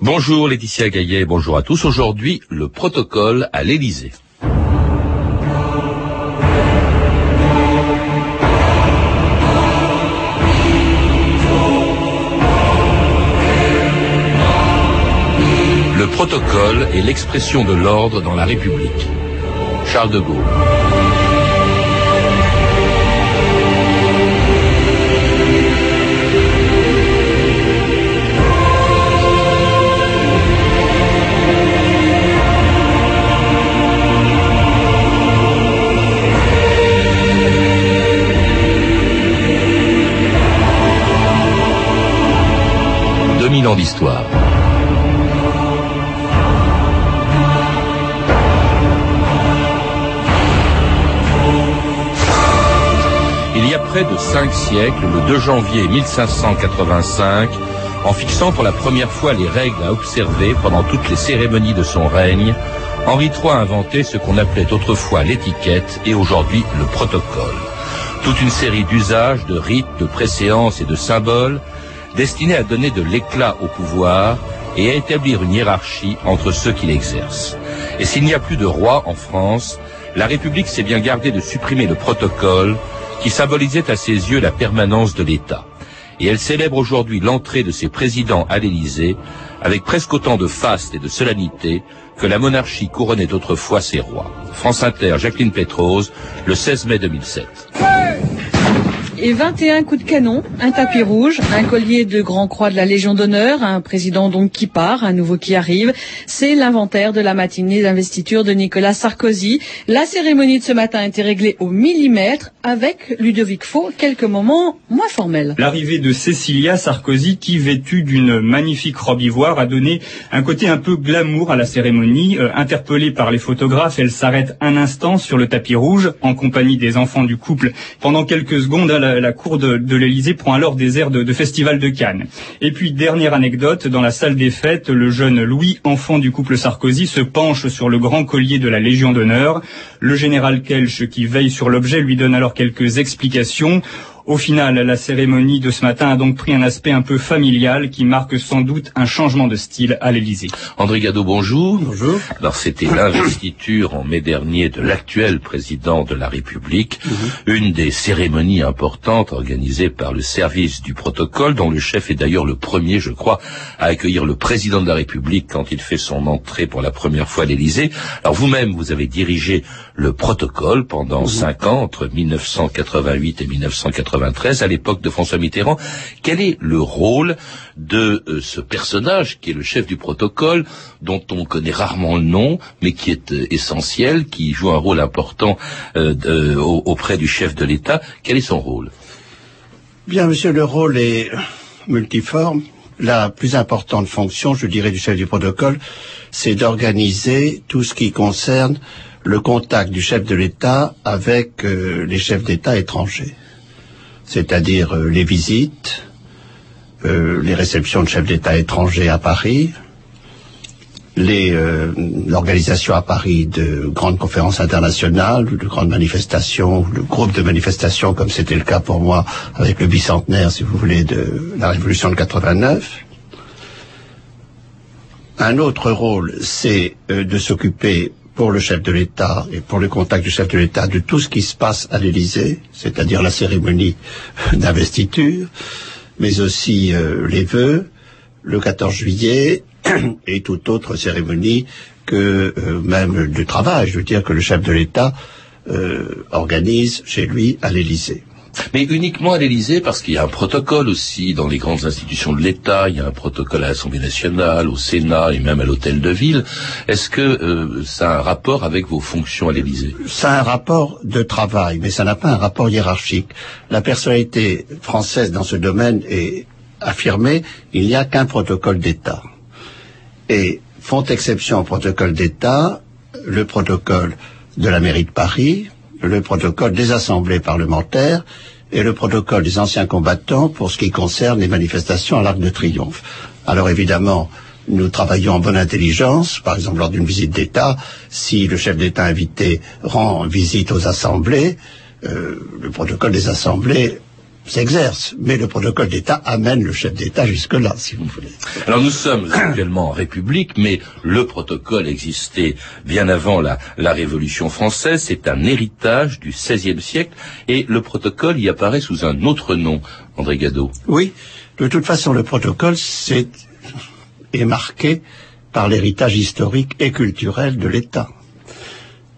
Bonjour Laetitia Gaillet, bonjour à tous. Aujourd'hui, le protocole à l'Élysée. Le protocole est l'expression de l'ordre dans la République. Charles de Gaulle. Il y a près de cinq siècles, le 2 janvier 1585, en fixant pour la première fois les règles à observer pendant toutes les cérémonies de son règne, Henri III a inventé ce qu'on appelait autrefois l'étiquette et aujourd'hui le protocole. Toute une série d'usages, de rites, de préséances et de symboles destiné à donner de l'éclat au pouvoir et à établir une hiérarchie entre ceux qui l'exercent. Et s'il n'y a plus de roi en France, la République s'est bien gardée de supprimer le protocole qui symbolisait à ses yeux la permanence de l'État. Et elle célèbre aujourd'hui l'entrée de ses présidents à l'Élysée avec presque autant de faste et de solennité que la monarchie couronnait autrefois ses rois. France Inter, Jacqueline Pétrose, le 16 mai 2007 et 21 coups de canon, un tapis rouge, un collier de grand croix de la Légion d'honneur, un président donc qui part, un nouveau qui arrive. C'est l'inventaire de la matinée d'investiture de Nicolas Sarkozy. La cérémonie de ce matin a été réglée au millimètre avec Ludovic Faux, quelques moments moins formels. L'arrivée de Cécilia Sarkozy qui, vêtue d'une magnifique robe ivoire, a donné un côté un peu glamour à la cérémonie. Euh, interpellée par les photographes, elle s'arrête un instant sur le tapis rouge en compagnie des enfants du couple. Pendant quelques secondes, elle la, cour de, de l'Elysée prend alors des airs de, de, festival de Cannes. Et puis, dernière anecdote, dans la salle des fêtes, le jeune Louis, enfant du couple Sarkozy, se penche sur le grand collier de la Légion d'honneur. Le général Kelch, qui veille sur l'objet, lui donne alors quelques explications. Au final, la cérémonie de ce matin a donc pris un aspect un peu familial qui marque sans doute un changement de style à l'Élysée. André Gado, bonjour. Bonjour. Alors c'était l'investiture en mai dernier de l'actuel président de la République, mhm. une des cérémonies importantes organisées par le service du protocole, dont le chef est d'ailleurs le premier, je crois, à accueillir le président de la République quand il fait son entrée pour la première fois à l'Élysée. Alors vous-même, vous avez dirigé le protocole pendant mhm. cinq ans, entre 1988 et 1990 à l'époque de François Mitterrand. Quel est le rôle de euh, ce personnage qui est le chef du protocole, dont on connaît rarement le nom, mais qui est euh, essentiel, qui joue un rôle important euh, auprès du chef de l'État? Quel est son rôle? Bien, monsieur, le rôle est multiforme. La plus importante fonction, je dirais, du chef du protocole, c'est d'organiser tout ce qui concerne le contact du chef de l'État avec les chefs d'État étrangers c'est-à-dire euh, les visites, euh, les réceptions de chefs d'État étrangers à Paris, euh, l'organisation à Paris de grandes conférences internationales, de grandes manifestations, de groupes de manifestations, comme c'était le cas pour moi avec le bicentenaire, si vous voulez, de la Révolution de 89. Un autre rôle, c'est de s'occuper pour le chef de l'État et pour le contact du chef de l'État de tout ce qui se passe à l'Élysée, c'est-à-dire la cérémonie d'investiture, mais aussi euh, les vœux, le 14 juillet et toute autre cérémonie que euh, même du travail, je veux dire que le chef de l'État euh, organise chez lui à l'Élysée. Mais uniquement à l'Élysée, parce qu'il y a un protocole aussi dans les grandes institutions de l'État, il y a un protocole à l'Assemblée nationale, au Sénat et même à l'Hôtel de Ville. Est-ce que euh, ça a un rapport avec vos fonctions à l'Élysée? Ça a un rapport de travail, mais ça n'a pas un rapport hiérarchique. La personnalité française dans ce domaine est affirmée, il n'y a qu'un protocole d'État. Et font exception au protocole d'État le protocole de la mairie de Paris, le protocole des assemblées parlementaires et le protocole des anciens combattants pour ce qui concerne les manifestations à l'Arc de Triomphe. Alors évidemment, nous travaillons en bonne intelligence, par exemple lors d'une visite d'État, si le chef d'État invité rend visite aux assemblées, euh, le protocole des assemblées s'exerce, mais le protocole d'État amène le chef d'État jusque-là, si vous voulez. Alors nous sommes actuellement en République, mais le protocole existait bien avant la, la Révolution française. C'est un héritage du XVIe siècle, et le protocole y apparaît sous un autre nom, André Gado. Oui, de toute façon, le protocole c'est, est marqué par l'héritage historique et culturel de l'État.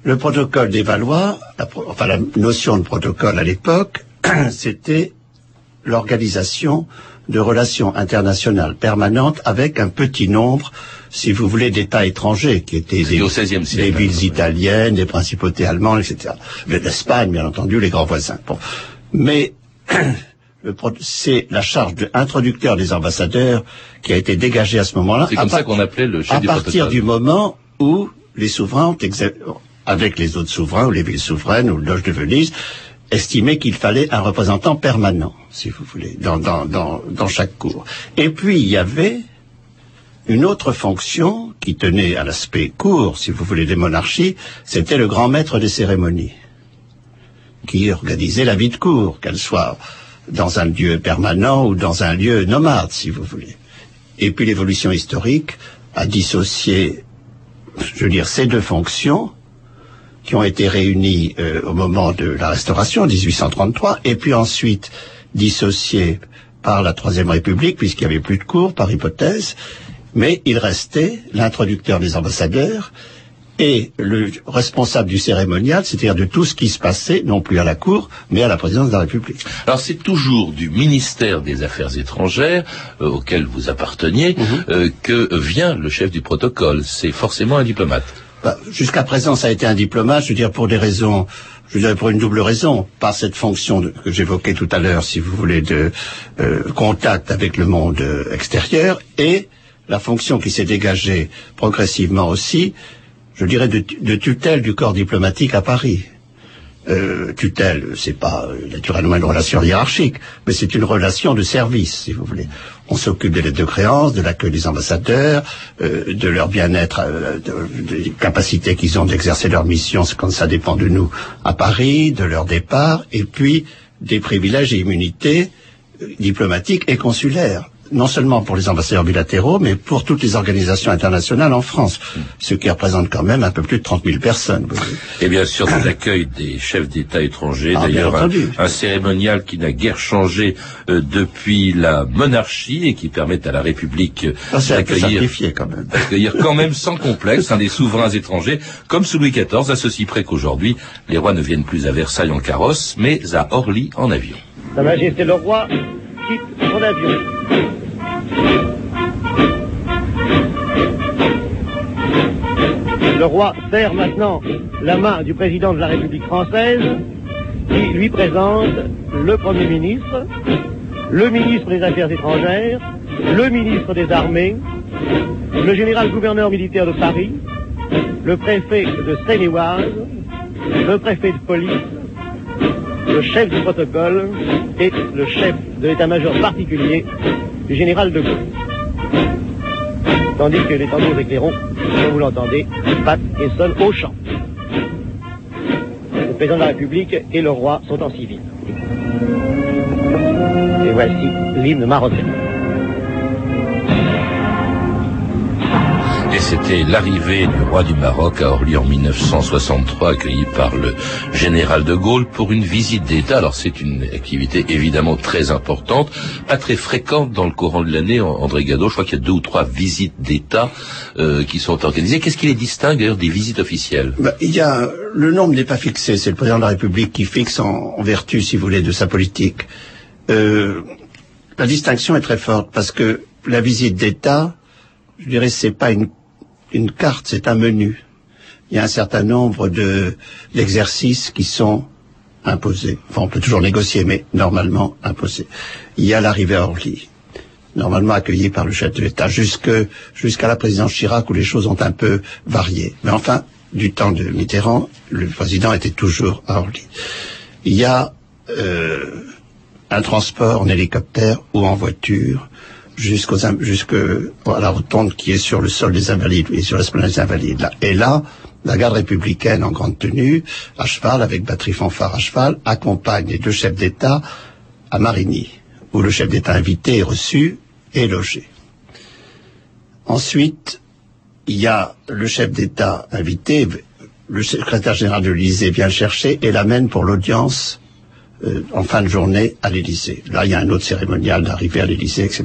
Le protocole des Valois, la, enfin la notion de protocole à l'époque, c'était l'organisation de relations internationales permanentes avec un petit nombre, si vous voulez, d'États étrangers, qui étaient des, au XVIe siècle, des villes italiennes, des principautés allemandes, etc. L'Espagne, bien entendu, les grands voisins. Bon. Mais c'est la charge d'introducteur des ambassadeurs qui a été dégagée à ce moment-là. C'est comme ça qu'on appelait le chef à du partir du moment où les souverains ont avec les autres souverains, ou les villes souveraines, ou le loge de Venise, estimé qu'il fallait un représentant permanent, si vous voulez, dans, dans, dans, dans chaque cour. Et puis, il y avait une autre fonction qui tenait à l'aspect court, si vous voulez, des monarchies, c'était le grand maître des cérémonies, qui organisait la vie de cour, qu'elle soit dans un lieu permanent ou dans un lieu nomade, si vous voulez. Et puis l'évolution historique a dissocié, je veux dire, ces deux fonctions qui ont été réunies euh, au moment de la Restauration, 1833, et puis ensuite dissociées par la Troisième République, puisqu'il n'y avait plus de cours, par hypothèse, mais il restait l'introducteur des ambassadeurs et le responsable du cérémonial, c'est-à-dire de tout ce qui se passait, non plus à la Cour, mais à la présidence de la République. Alors c'est toujours du ministère des Affaires étrangères euh, auquel vous apparteniez euh, que vient le chef du protocole. C'est forcément un diplomate. Bah, Jusqu'à présent, ça a été un diplomate, je veux dire, pour des raisons, je dirais pour une double raison, par cette fonction que j'évoquais tout à l'heure, si vous voulez, de euh, contact avec le monde extérieur, et la fonction qui s'est dégagée progressivement aussi, je dirais, de tutelle du corps diplomatique à Paris. Euh, tutelle, c'est pas euh, naturellement une relation hiérarchique, mais c'est une relation de service, si vous voulez. On s'occupe des lettres de créance, de l'accueil des ambassadeurs, euh, de leur bien-être, euh, de- des capacités qu'ils ont d'exercer leur mission, c'est quand ça dépend de nous, à Paris, de leur départ, et puis des privilèges et immunités euh, diplomatiques et consulaires. Non seulement pour les ambassadeurs bilatéraux, mais pour toutes les organisations internationales en France, ce qui représente quand même un peu plus de 30 000 personnes. Et bien sûr de l'accueil des chefs d'État étrangers. Ah, D'ailleurs, un, cérémonial qui n'a guère changé euh, depuis la monarchie et qui permet à la République peu d'accueillir quand même. d'accueillir quand même sans complexe un des souverains étrangers, comme sous Louis XIV, à ceci près qu'aujourd'hui, les rois ne viennent plus à Versailles en carrosse, mais à Orly en avion. Sa Majesté le Roi quitte son avion. Le roi serre maintenant la main du président de la République française qui lui présente le Premier ministre, le ministre des Affaires étrangères, le ministre des Armées, le général gouverneur militaire de Paris, le préfet de Seine-et-Oise, le préfet de police, le chef du protocole et le chef de l'état-major particulier du général de Gaulle. Tandis que les tambours éclairons, comme vous l'entendez, battent et sonnent au champ. Le président de la République et le roi sont en civil. Et voici l'hymne marocain. C'était l'arrivée du roi du Maroc à Orly en 1963, accueilli par le général de Gaulle pour une visite d'État. Alors c'est une activité évidemment très importante, pas très fréquente dans le courant de l'année, André Gado. Je crois qu'il y a deux ou trois visites d'État euh, qui sont organisées. Qu'est-ce qui les distingue d'ailleurs des visites officielles? Ben, il y a, le nombre n'est pas fixé, c'est le président de la République qui fixe en, en vertu, si vous voulez, de sa politique. Euh, la distinction est très forte parce que la visite d'État, je dirais, c'est pas une, une carte, c'est un menu. Il y a un certain nombre de d'exercices qui sont imposés. Enfin, on peut toujours négocier, mais normalement imposés. Il y a l'arrivée à Orly, normalement accueilli par le chef de l'État, jusque jusqu'à la présidence Chirac où les choses ont un peu varié. Mais enfin, du temps de Mitterrand, le président était toujours à Orly. Il y a euh, un transport en hélicoptère ou en voiture jusqu'aux jusque la rotonde qui est sur le sol des Invalides, et sur l'esplanade des Invalides. Et là, la garde républicaine en grande tenue, à cheval, avec batterie fanfare à cheval, accompagne les deux chefs d'État à Marigny, où le chef d'État invité est reçu et logé. Ensuite, il y a le chef d'État invité, le secrétaire général de l'Élysée vient le chercher et l'amène pour l'audience euh, en fin de journée à l'Élysée. Là, il y a un autre cérémonial d'arrivée à l'Élysée, etc.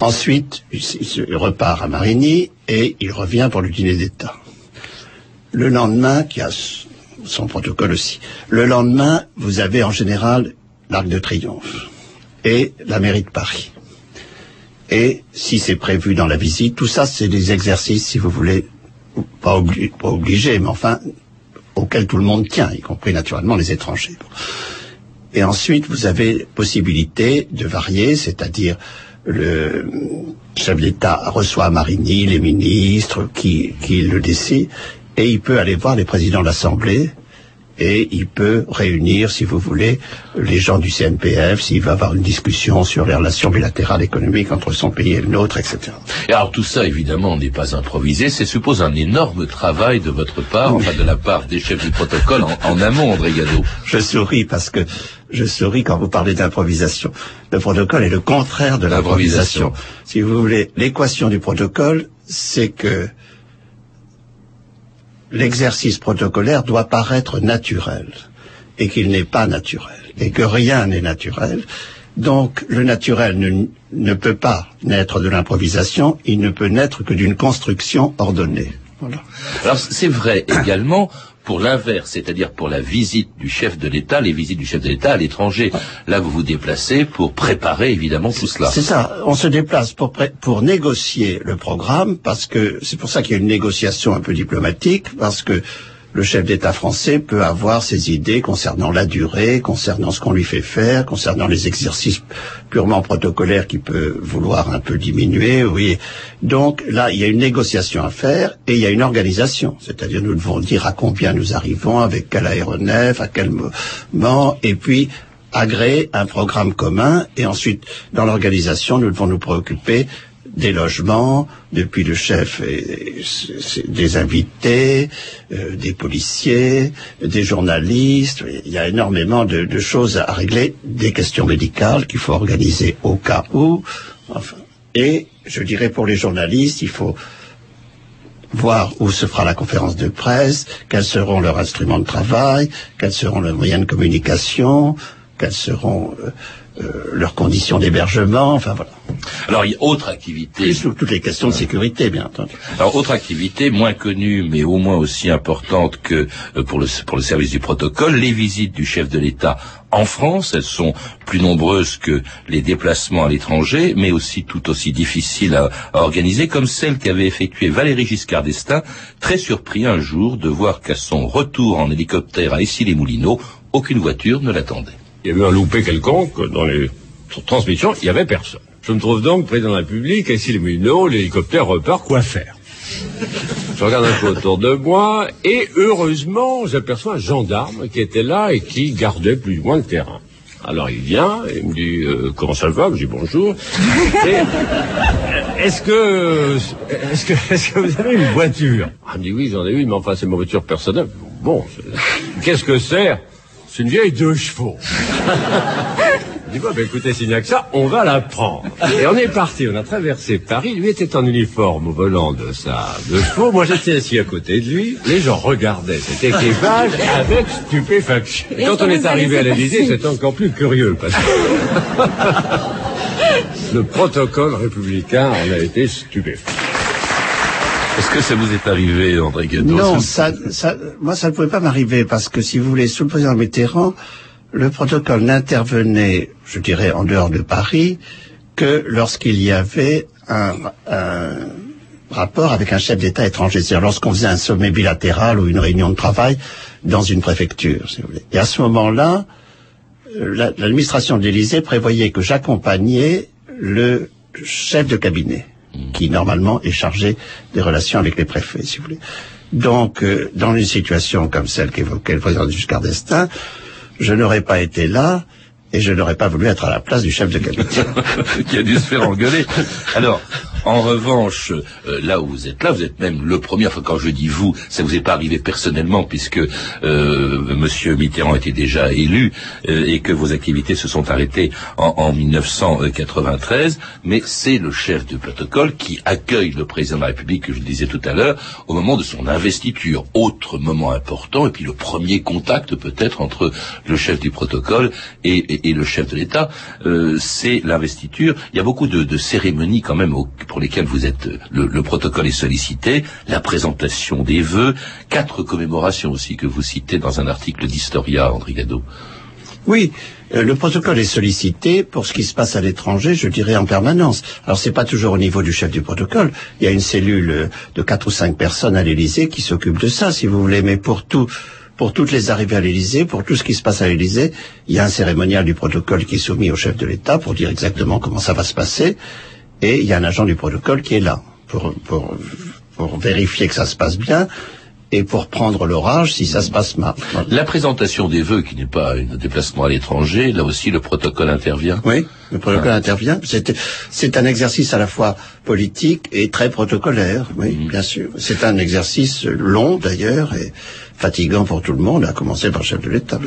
Ensuite, il, repart à Marigny et il revient pour le dîner d'État. Le lendemain, qui a son protocole aussi, le lendemain, vous avez en général l'Arc de Triomphe et la mairie de Paris. Et si c'est prévu dans la visite, tout ça, c'est des exercices, si vous voulez, pas, pas obligés, mais enfin, auxquels tout le monde tient, y compris naturellement les étrangers. Et ensuite, vous avez possibilité de varier, c'est-à-dire le chef d'État reçoit Marigny les ministres qui, qui le décident, et il peut aller voir les présidents de l'Assemblée, et il peut réunir, si vous voulez, les gens du CNPF, s'il va avoir une discussion sur les relations bilatérales économiques entre son pays et le nôtre, etc. Et alors tout ça, évidemment, n'est pas improvisé, c'est suppose un énorme travail de votre part, enfin de la part des chefs du protocole en, en amont, André Gado. Je souris parce que je souris quand vous parlez d'improvisation. Le protocole est le contraire de l'improvisation. Si vous voulez, l'équation du protocole, c'est que l'exercice protocolaire doit paraître naturel et qu'il n'est pas naturel et que rien n'est naturel. Donc le naturel ne, ne peut pas naître de l'improvisation, il ne peut naître que d'une construction ordonnée. Voilà. Alors c'est vrai également pour l'inverse, c'est-à-dire pour la visite du chef de l'État, les visites du chef de l'État à l'étranger. Là, vous vous déplacez pour préparer évidemment tout cela. C'est ça. On se déplace pour, pour négocier le programme, parce que c'est pour ça qu'il y a une négociation un peu diplomatique, parce que le chef d'État français peut avoir ses idées concernant la durée, concernant ce qu'on lui fait faire, concernant les exercices purement protocolaires qu'il peut vouloir un peu diminuer. Oui. Donc là, il y a une négociation à faire et il y a une organisation. C'est-à-dire, nous devons dire à combien nous arrivons, avec quel aéronef, à quel moment, et puis agréer un programme commun. Et ensuite, dans l'organisation, nous devons nous préoccuper des logements, depuis le chef et, des invités, euh, des policiers, des journalistes. Il y a énormément de, de, choses à régler, des questions médicales qu'il faut organiser au cas où. Enfin, et je dirais pour les journalistes, il faut voir où se fera la conférence de presse, quels seront leurs instruments de travail, quels seront leurs moyens de communication, quels seront euh, leurs conditions d'hébergement, enfin voilà. Alors, il y a autre activité. Plus toutes les questions de sécurité, bien entendu. Alors, autre activité moins connue, mais au moins aussi importante que euh, pour le, pour le service du protocole, les visites du chef de l'État en France. Elles sont plus nombreuses que les déplacements à l'étranger, mais aussi tout aussi difficiles à, à organiser, comme celle qu'avait effectuée Valéry Giscard d'Estaing, très surpris un jour de voir qu'à son retour en hélicoptère à Issy-les-Moulineaux, aucune voiture ne l'attendait. Il y avait un loupé quelconque dans les transmissions, il n'y avait personne. Je me trouve donc président de la République, ici les Moulineaux, l'hélicoptère repart, quoi faire? Je regarde un peu autour de moi, et heureusement, j'aperçois un gendarme qui était là et qui gardait plus ou moins le terrain. Alors il vient, il me dit euh, comment ça va, je dis bonjour. Est-ce que est-ce que est-ce que vous avez une voiture? Ah, Il me dit oui, j'en ai une, mais enfin c'est ma voiture personnelle. Bon, qu'est-ce que c'est? C'est une vieille deux chevaux. Je dis, bon, ben, écoutez, s'il n'y a que ça, on va la prendre. Et on est parti, on a traversé Paris. Lui était en uniforme au volant de sa de chevaux. Moi, j'étais assis à côté de lui. Les gens regardaient cet équipage avec stupéfaction. Et quand on est arrivé à l'Élysée, c'était encore plus curieux parce que le protocole républicain en a été stupéfait. Est-ce que ça vous est arrivé, André Guédon Non, ça, ça, moi, ça ne pouvait pas m'arriver parce que, si vous voulez, sous le président Mitterrand, le protocole n'intervenait, je dirais, en dehors de Paris, que lorsqu'il y avait un, un, rapport avec un chef d'État étranger, c'est-à-dire lorsqu'on faisait un sommet bilatéral ou une réunion de travail dans une préfecture, si vous voulez. Et à ce moment-là, l'administration de l'Élysée prévoyait que j'accompagnais le chef de cabinet, qui normalement est chargé des relations avec les préfets, si vous voulez. Donc, euh, dans une situation comme celle qu'évoquait le président Giscard d'Estaing, je n'aurais pas été là et je n'aurais pas voulu être à la place du chef de cabinet. qui a dû se faire engueuler. Alors, En revanche, euh, là où vous êtes là, vous êtes même le premier. Enfin, quand je dis vous, ça vous est pas arrivé personnellement, puisque euh, Monsieur Mitterrand était déjà élu euh, et que vos activités se sont arrêtées en, en 1993. Mais c'est le chef du protocole qui accueille le président de la République, que je disais tout à l'heure, au moment de son investiture. Autre moment important, et puis le premier contact peut-être entre le chef du protocole et le chef de l'État, euh, c'est l'investiture. Il y a beaucoup de, de cérémonies quand même au, pour lesquelles vous êtes le, le, protocole est sollicité, la présentation des vœux, quatre commémorations aussi que vous citez dans un article d'Historia, André Gado. Oui, euh, le protocole est sollicité pour ce qui se passe à l'étranger, je dirais en permanence. Alors c'est pas toujours au niveau du chef du protocole. Il y a une cellule euh, de quatre ou cinq personnes à l'Élysée qui s'occupe de ça, si vous voulez. Mais pour tout, pour toutes les arrivées à l'Élysée, pour tout ce qui se passe à l'Élysée, il y a un cérémonial du protocole qui est soumis au chef de l'État pour dire exactement comment ça va se passer. Et il y a un agent du protocole qui est là pour, pour, pour vérifier que ça se passe bien et pour prendre l'orage si ça se passe mal. La présentation des vœux, qui n'est pas un déplacement à l'étranger, là aussi le protocole intervient. Oui, le protocole ah. intervient. C'est un exercice à la fois politique et très protocolaire, oui, mmh. bien sûr. C'est un exercice long d'ailleurs et fatigant pour tout le monde, à commencer par le chef de l'État.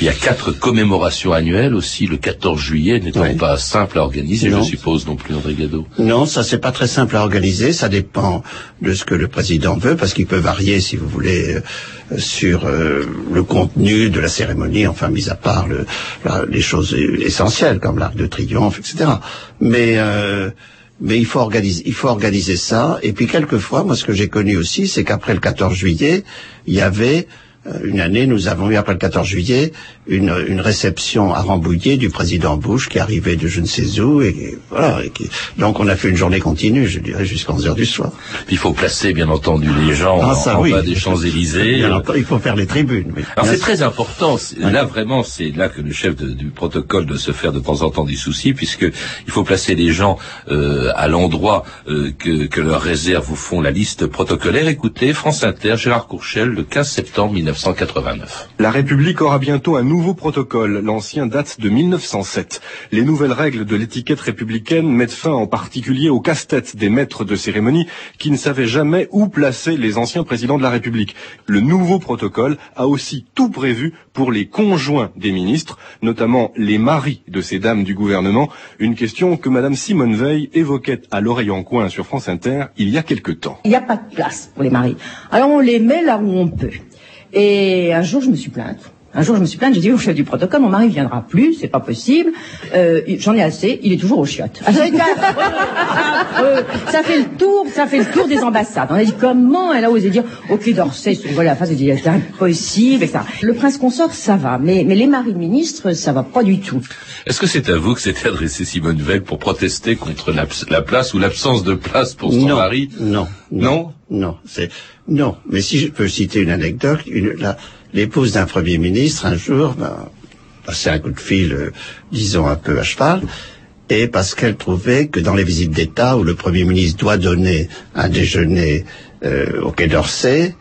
Il y a quatre commémorations annuelles aussi, le 14 juillet n'étant pas simple à organiser, je suppose, non plus, André Gado. Non, ça c'est pas très simple à organiser, ça dépend de ce que le président veut, parce qu'il peut varier, si vous voulez, euh, sur euh, le contenu de la cérémonie, enfin, mis à part le, la, les choses essentielles, comme l'arc de triomphe, etc. Mais... Euh, mais il faut organiser, il faut organiser ça. Et puis quelquefois, moi, ce que j'ai connu aussi, c'est qu'après le 14 juillet, il y avait euh, une année, nous avons eu, après le 14 juillet, une, une réception à Rambouillet du président Bush qui arrivait de je ne sais où. Et, voilà, et qui, donc on a fait une journée continue, je dirais, jusqu'à 11 heures du soir. Il faut placer, bien entendu, les gens ah, ça, en, oui. bas des Champs-Élysées. Il faut faire les tribunes. Alors c'est très important. Là, vraiment, c'est là que le chef de, du protocole doit se faire de temps en temps du souci, puisque il faut placer les gens euh, à l'endroit euh, que, que leur réserve vous font la liste protocolaire. Écoutez, France Inter, Gérard Courchel, le 15 septembre 1989. La République aura bientôt un nouveau protocole. L'ancien date de 1907. Les nouvelles règles de l'étiquette républicaine mettent fin en particulier au casse-tête des maîtres de cérémonie qui ne savaient jamais où placer les anciens présidents de la République. Le nouveau protocole a aussi tout prévu pour les conjoints des ministres, notamment les maris de ces dames du gouvernement, une question que Madame Simone Veil évoquait à l'oreille en coin sur France Inter il y a quelque temps. Il n'y a pas de place pour les maris. Alors on les met là où on peut. Et un jour, je me suis plainte. Un jour, je me suis plainte, j'ai dit au chef du protocole, mon mari viendra plus, c'est pas possible. Euh, J'en ai assez, il est toujours au chiottes. Ah, euh, ça fait le tour, ça fait le tour des ambassades. On a dit comment elle a osé dire, ok d'Orsay, voilà la face, dit c'est impossible, etc. Le prince consort, ça va, mais, mais les maris ministres, ça va pas du tout. Est-ce que c'est à vous que s'était adressé Simone Veil pour protester contre la, la place ou l'absence de place pour son mari? Non. Non? Non. C'est non. Mais si je peux citer une anecdote, une, la, l'épouse d'un premier ministre, un jour, ben, passait un coup de fil, euh, disons un peu à cheval, et parce qu'elle trouvait que dans les visites d'État où le Premier ministre doit donner un déjeuner euh, au Quai d'Orsay,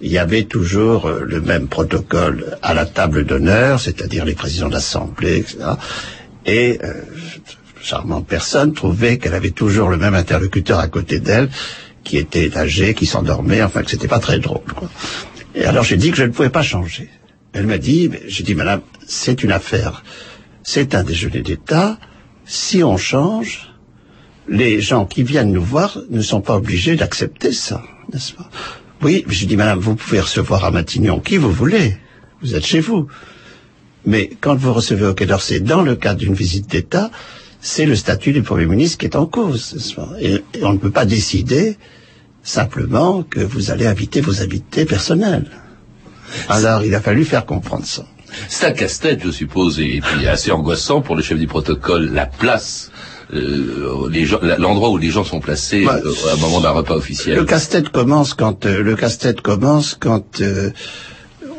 il y avait toujours euh, le même protocole à la table d'honneur, c'est-à-dire les présidents d'assemblée, etc. Et charmante personne trouvait qu'elle avait toujours le même interlocuteur à côté d'elle, qui était âgé, qui s'endormait, enfin que c'était pas très drôle. Et alors j'ai dit que je ne pouvais pas changer. Elle m'a dit, j'ai dit, madame, c'est une affaire. C'est un déjeuner d'État. Si on change, les gens qui viennent nous voir ne sont pas obligés d'accepter ça, n'est-ce pas? Oui, j'ai dit, madame, vous pouvez recevoir à Matignon qui vous voulez. Vous êtes chez vous. Mais quand vous recevez au Quai d'Orsay dans le cadre d'une visite d'État, c'est le statut du Premier ministre qui est en cause. N'est-ce pas? Et, et on ne peut pas décider simplement que vous allez inviter vos invités personnels. Alors il a fallu faire comprendre ça. C'est un casse-tête, je suppose, et puis assez angoissant pour le chef du protocole, la place euh, l'endroit où les gens sont placés bah, euh, à un moment d'un repas officiel. Le casse-tête commence quand euh, le casse-tête commence quand euh,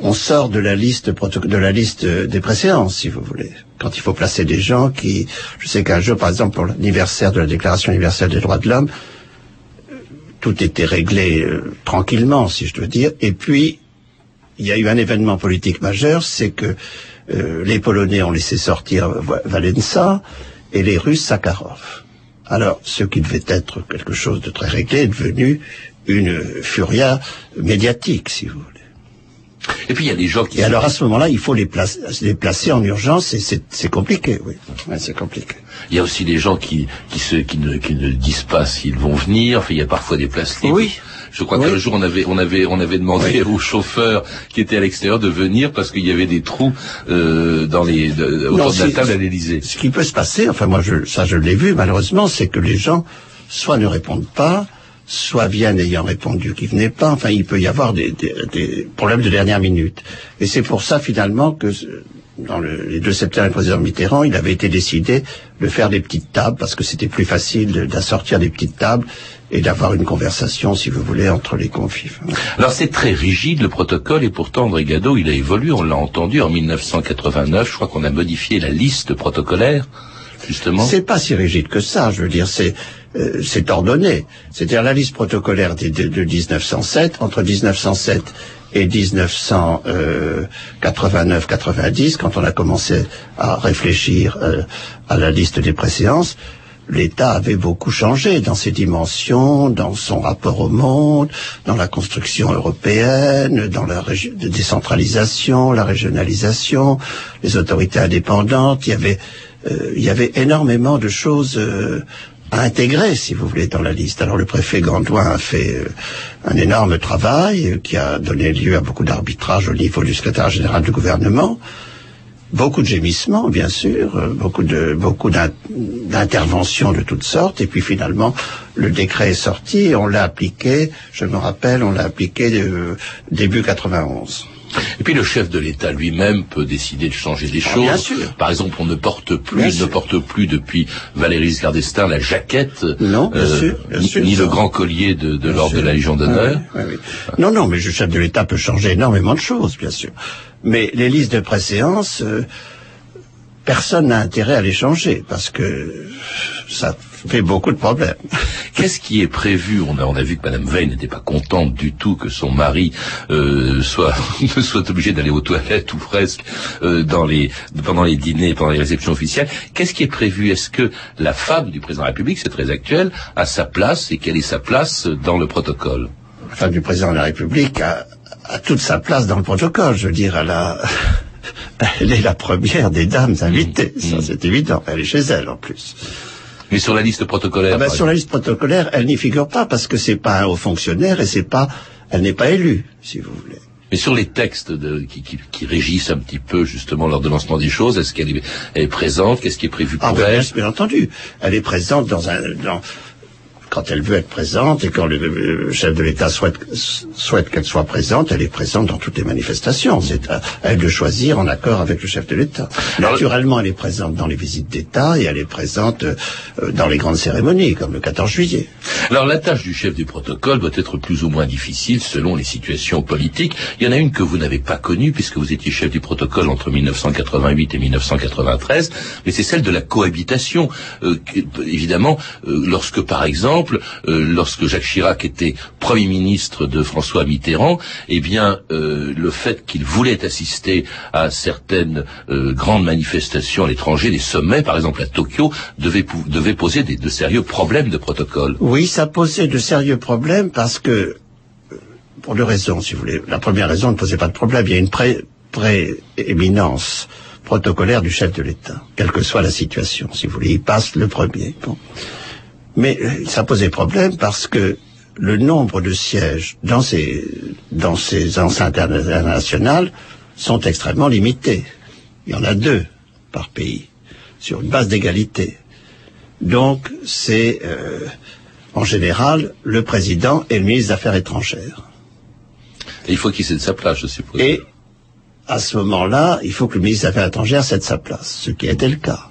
on sort de la liste de la liste des préséances, si vous voulez. Quand il faut placer des gens qui, je sais qu'un jour, par exemple, pour l'anniversaire de la Déclaration universelle des droits de l'homme, tout était réglé euh, tranquillement, si je dois dire. Et puis, il y a eu un événement politique majeur, c'est que euh, les Polonais ont laissé sortir Valença et les Russes Sakharov. Alors, ce qui devait être quelque chose de très réglé est devenu une furia médiatique, si vous voulez. Et puis il y a des gens qui... Et alors à ce moment-là, il faut les placer, les placer en urgence et c'est compliqué, oui. Ouais, c'est compliqué. Il y a aussi des gens qui, qui, se, qui, ne, qui ne disent pas s'ils vont venir. Enfin, il y a parfois des places libres. Oui. Je crois qu'un jour on avait on avait on avait demandé aux chauffeurs qui étaient à l'extérieur de venir parce qu'il y avait des trous euh, dans les de, autour de la table à l'Élysée. Ce qui peut se passer, enfin moi je, ça je l'ai vu malheureusement, c'est que les gens soit ne répondent pas, soit viennent ayant répondu qu'ils venaient pas. Enfin, il peut y avoir des, des, des problèmes de dernière minute. Et c'est pour ça finalement que dans le, les 2 septembre, le président Mitterrand, il avait été décidé de faire des petites tables parce que c'était plus facile d'assortir des petites tables et d'avoir une conversation, si vous voulez, entre les convives. Alors c'est très rigide le protocole et pourtant André Gado, il a évolué, on l'a entendu en 1989, je crois qu'on a modifié la liste protocolaire, justement. C'est pas si rigide que ça, je veux dire, c'est euh, c'est ordonné. C'est-à-dire la liste protocolaire de, de, de 1907, entre 1907 et 1989-90, quand on a commencé à réfléchir euh, à la liste des préséances, l'État avait beaucoup changé dans ses dimensions, dans son rapport au monde, dans la construction européenne, dans la décentralisation, la régionalisation, les autorités indépendantes. Il y avait, euh, il y avait énormément de choses euh, à intégrer, si vous voulez, dans la liste. Alors le préfet Grandouin a fait euh, un énorme travail euh, qui a donné lieu à beaucoup d'arbitrage au niveau du secrétaire général du gouvernement. Beaucoup de gémissements, bien sûr, euh, beaucoup de beaucoup d'interventions de toutes sortes, et puis finalement le décret est sorti et on l'a appliqué. Je me rappelle, on l'a appliqué début 91. Et puis le chef de l'État lui-même peut décider de changer des Ah, choses. bien sûr. Par exemple, on ne porte plus, Bien ne sûr. porte plus depuis Valéry Giscard d'Estaing la jaquette, Non, bien sûr, bien ni, sûr, ni le grand collier de, de l'ordre de la Légion d'honneur. Oui, oui, oui. Non, non, mais le chef de l'État peut changer énormément de choses, bien sûr. Mais les listes de préséance, euh, personne n'a intérêt à les changer parce que ça fait beaucoup de problèmes. Qu'est-ce qui est prévu? On a, on a vu que Madame Veil n'était pas contente du tout que son mari euh, soit soit obligé d'aller aux toilettes ou presque euh, dans les pendant les dîners, pendant les réceptions officielles. Qu'est-ce qui est prévu? Est-ce que la femme du président de la République, c'est très actuel, a sa place et quelle est sa place dans le protocole? La femme du président de la République a, a toute sa place dans le protocole. Je veux dire, elle a, elle est la première des dames invitées. Ça, c'est évident. Elle est chez elle, en plus. Mais sur la liste protocolaire, Ah ben, sur la liste protocolaire, elle n'y figure pas parce que c'est pas un haut fonctionnaire et c'est pas, elle n'est pas élue, si vous voulez. Mais sur les textes de, qui, qui, qui régissent un petit peu justement l'ordonnancement des choses, est-ce qu'elle est, est présente? Qu'est-ce qui est prévu pour Ah ben, elle? bien, bien entendu. Elle est présente dans un, dans, quand elle veut être présente et quand le, chef de l'État souhaite, souhaite qu'elle soit présente, elle est présente dans toutes les manifestations. C'est à, elle de choisir en accord avec le chef de l'État. Naturellement, elle est présente dans les visites d'État et elle est présente euh, dans les grandes cérémonies, comme le 14 juillet. Alors la tâche du chef du protocole doit être plus ou moins difficile selon les situations politiques. Il y en a une que vous n'avez pas connue puisque vous étiez chef du protocole entre 1988 et 1993, mais c'est celle de la cohabitation. Euh, évidemment, euh, lorsque par exemple, euh, lorsque Jacques Chirac était Premier ministre de François Mitterrand, eh bien euh, le fait qu'il voulait assister à certaines euh, grandes manifestations à l'étranger, des sommets par exemple à Tokyo, devait, poser de sérieux problèmes de protocole. Oui, ça posait de sérieux problèmes parce que, pour deux raisons, si vous voulez. La première raison ne posait pas de problème. Il y a une pré- prééminence protocolaire du chef de l'État, quelle que soit la situation, si vous voulez. Il passe le premier. Mais ça posait problème parce que le nombre de sièges dans ces, dans ces enceintes internationales sont extrêmement limités. Il y en a deux par pays, sur une base d'égalité. Donc, c'est euh, en général le président et le ministre des Affaires étrangères. Et il faut qu'il cède sa place, je suppose. Et à ce moment-là, il faut que le ministre des Affaires étrangères cède sa place, ce qui était le cas.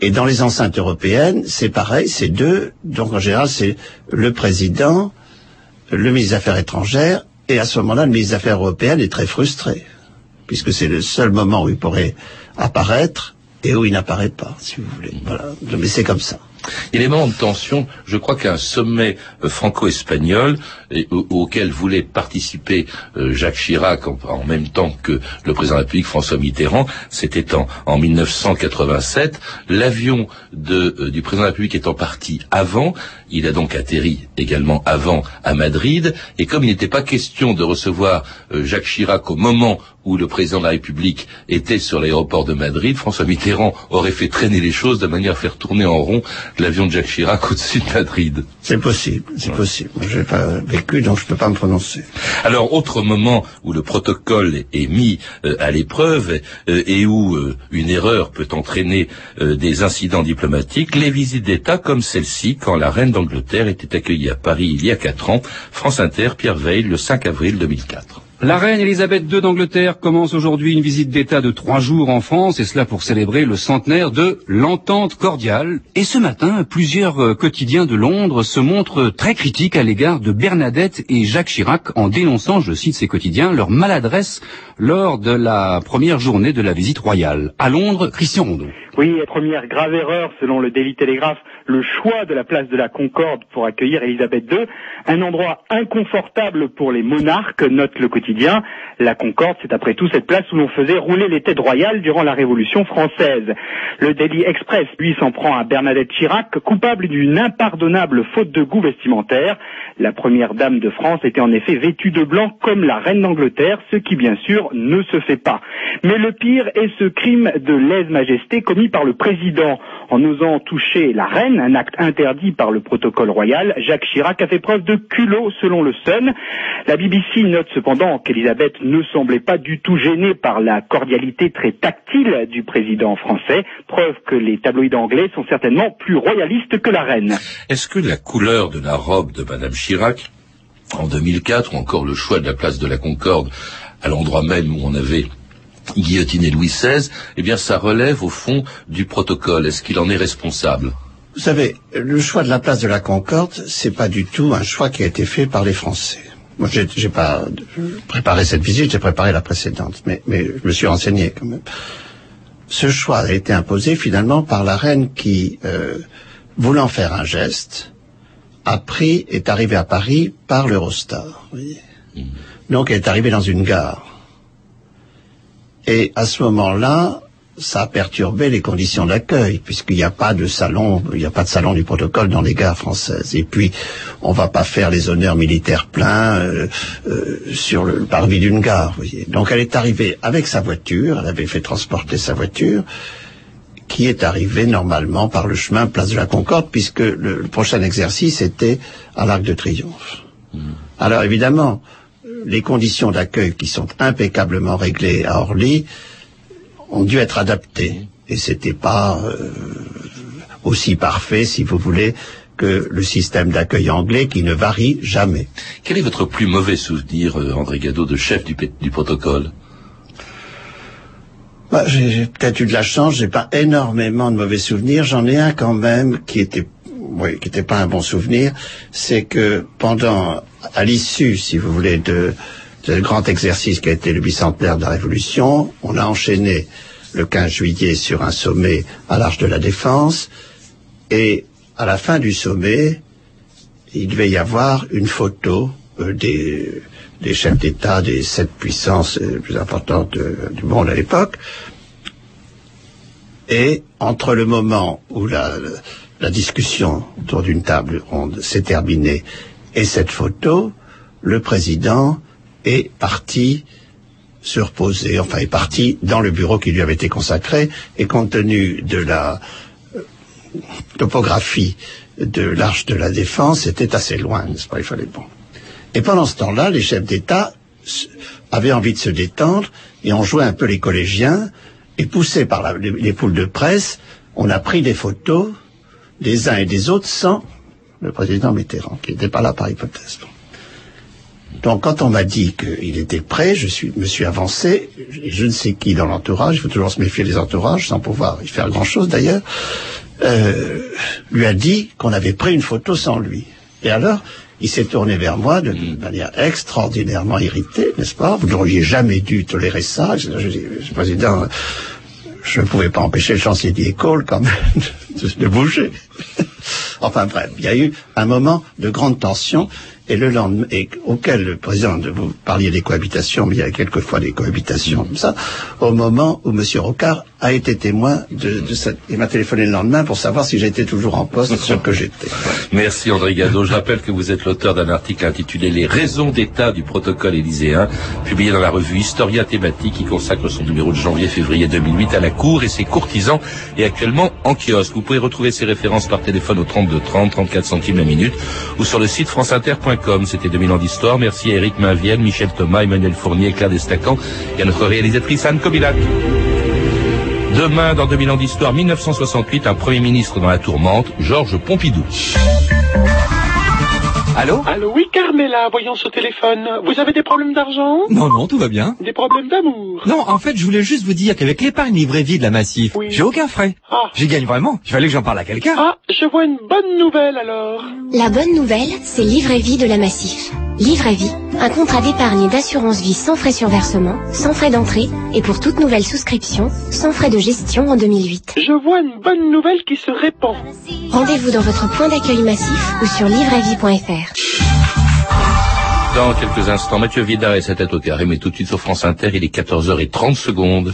Et dans les enceintes européennes, c'est pareil, c'est deux. Donc en général, c'est le président, le ministre des Affaires étrangères, et à ce moment-là, le ministre des Affaires européennes est très frustré, puisque c'est le seul moment où il pourrait apparaître et où il n'apparaît pas, si vous voulez. Voilà. Mais c'est comme ça. Il est moment de tension. Je crois qu'un sommet euh, franco-espagnol auquel voulait participer euh, Jacques Chirac en, même temps que le président de la République François Mitterrand, c'était en, en 1987. L'avion euh, du président de la République étant parti avant, il a donc atterri également avant à Madrid. Et comme il n'était pas question de recevoir Jacques Chirac au moment où le président de la République était sur l'aéroport de Madrid, François Mitterrand aurait fait traîner les choses de manière à faire tourner en rond l'avion de Jacques Chirac au-dessus de Madrid. C'est possible, c'est possible. Je n'ai pas vécu, donc je ne peux pas me prononcer. Alors, autre moment où le protocole est mis euh, à l'épreuve euh, et où euh, une erreur peut entraîner des incidents diplomatiques, les visites d'État comme celle-ci, quand la reine d'Angleterre était accueillie à Paris il y a quatre ans, France Inter, Pierre Veil, le 5 avril 2004. La reine Elisabeth II d'Angleterre commence aujourd'hui une visite d'État de trois jours en France, et cela pour célébrer le centenaire de l'entente cordiale. Et ce matin, plusieurs euh, quotidiens de Londres se montrent très critiques à l'égard de Bernadette et Jacques Chirac en dénonçant, je cite ces quotidiens, leur maladresse lors de la première journée de la visite royale. À Londres, Christian Rondeau. Oui, première grave erreur selon le Daily Telegraph, le choix de la place de la Concorde pour accueillir Elisabeth II, un endroit inconfortable pour les monarques, note le quotidien. La Concorde, c'est après tout cette place où l'on faisait rouler les têtes royales durant la Révolution française. Le Daily Express, lui, s'en prend à Bernadette Chirac, coupable d'une impardonnable faute de goût vestimentaire. La première dame de France était en effet vêtue de blanc comme la reine d'Angleterre, ce qui bien sûr ne se fait pas. Mais le pire est ce crime de lèse-majesté commis par le président en osant toucher la reine, un acte interdit par le protocole royal. Jacques Chirac a fait preuve de culot selon le Sun. La BBC note cependant qu'Elisabeth ne semblait pas du tout gênée par la cordialité très tactile du président français, preuve que les tabloïds anglais sont certainement plus royalistes que la reine. Est-ce que la couleur de la robe de Madame Chirac en 2004 ou encore le choix de la place de la Concorde à l'endroit même où on avait guillotiner Louis XVI, eh bien ça relève au fond du protocole. Est-ce qu'il en est responsable? Vous savez, le choix de la place de la Concorde, c'est pas du tout un choix qui a été fait par les Français. Moi, j'ai pas préparé cette visite, j'ai préparé la précédente, mais, mais je me suis renseigné quand même. Ce choix a été imposé finalement par la reine qui, euh, voulant faire un geste, a pris, est arrivée à Paris par l'Eurostar. Mmh. Donc elle est arrivée dans une gare. Et à ce moment-là, ça a perturbé les conditions d'accueil, puisqu'il n'y a pas de salon, il n'y a pas de salon du protocole dans les gares françaises. Et puis, on va pas faire les honneurs militaires pleins euh, euh, sur le parvis d'une gare. Vous voyez. Donc, elle est arrivée avec sa voiture, elle avait fait transporter sa voiture, qui est arrivée normalement par le chemin Place de la Concorde, puisque le, prochain exercice était à l'Arc de Triomphe. Mmh. Alors, évidemment, les conditions d'accueil qui sont impeccablement réglées à Orly ont dû être adaptées. Et c'était pas euh, aussi parfait, si vous voulez, que le système d'accueil anglais qui ne varie jamais. Quel est votre plus mauvais souvenir, euh, André Gado, de chef du, du protocole? Bah, J'ai peut-être eu de la chance, j'ai pas énormément de mauvais souvenirs. J'en ai un quand même qui était, oui, qui n'était pas un bon souvenir. C'est que pendant à l'issue, si vous voulez, de, ce grand exercice qui a été le bicentenaire de la Révolution, on a enchaîné le 15 juillet sur un sommet à l'Arche de la Défense, et à la fin du sommet, il devait y avoir une photo euh, des, chefs d'État des sept puissances les plus importantes euh, du monde à l'époque. Et entre le moment où la discussion autour d'une table ronde s'est terminée et cette photo, le président est parti se reposer, enfin est parti dans le bureau qui lui avait été consacré, et compte tenu de la euh, topographie de l'arche de la défense, c'était assez loin, n'est-ce pas? Il fallait bon. Et pendant ce temps-là, les chefs d'État avaient envie de se détendre et ont joué un peu les collégiens, et poussés par les poules de presse, on a pris des photos des uns et des autres sans le président Mitterrand, qui n'était pas là par hypothèse. Donc quand on m'a dit qu'il était prêt, je suis, me suis avancé, je ne sais qui dans l'entourage, il faut toujours se méfier des entourages, sans pouvoir y faire grand-chose d'ailleurs, euh, lui a dit qu'on avait pris une photo sans lui. Et alors, il s'est tourné vers moi de manière extraordinairement irritée, n'est-ce pas? Vous n'auriez jamais dû tolérer ça. Je, dis, président, je ne pouvais pas empêcher le chancelier d'école quand même de, de bouger. Enfin bref, il y a eu un moment de grande tension et le lendemain, auquel le président, vous parliez des cohabitations, mais il y a quelquefois des cohabitations comme ça, au moment où M. Rocard a été témoin de, de cette, il m'a téléphoné le lendemain pour savoir si j'étais toujours en poste, ce que j'étais. Merci André Gado. Je rappelle que vous êtes l'auteur d'un article intitulé Les raisons d'état du protocole élyséen, publié dans la revue Historia Thématique, qui consacre son numéro de janvier-février 2008 à la Cour et ses courtisans, et actuellement en kiosque. Vous pouvez retrouver ces références par téléphone au 32 30, 34 centimes la minute, ou sur le site franceinter.com. C'était 2000 ans d'histoire. Merci à Eric Mainvienne, Michel Thomas, Emmanuel Fournier, Claire Destacan, et à notre réalisatrice Anne Kobilac. Demain, dans 2000 ans d'histoire, 1968, un Premier ministre dans la tourmente, Georges Pompidou. Allô Allô, oui, Carmela, voyons ce téléphone. Vous avez des problèmes d'argent Non, non, tout va bien. Des problèmes d'amour Non, en fait, je voulais juste vous dire qu'avec l'épargne livrée vie de la Massif, Oui. j'ai aucun frais. Ah. J'y gagne vraiment. Il fallait que j'en parle à quelqu'un. Ah, je vois une bonne nouvelle alors. La bonne nouvelle, c'est Livret Vie de la Massif. Livret Vie, un contrat d'épargne et d'assurance vie sans frais sur versement, sans frais d'entrée et pour toute nouvelle souscription, sans frais de gestion en 2008. Je vois une bonne nouvelle qui se répand. Rendez-vous dans votre point d'accueil massif ou sur livretvie.fr. Dans quelques instants, Mathieu Vidal et sa tête au carré, mais tout de suite sur France Inter, il est 14h30 secondes.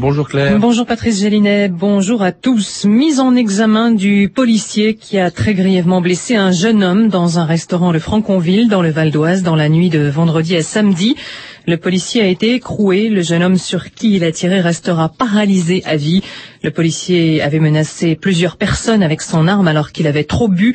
Bonjour Claire. Bonjour Patrice Gélinet, bonjour à tous. Mise en examen du policier qui a très grièvement blessé un jeune homme dans un restaurant de Franconville, dans le Val d'Oise, dans la nuit de vendredi à samedi. Le policier a été écroué. Le jeune homme sur qui il a tiré restera paralysé à vie. Le policier avait menacé plusieurs personnes avec son arme alors qu'il avait trop bu.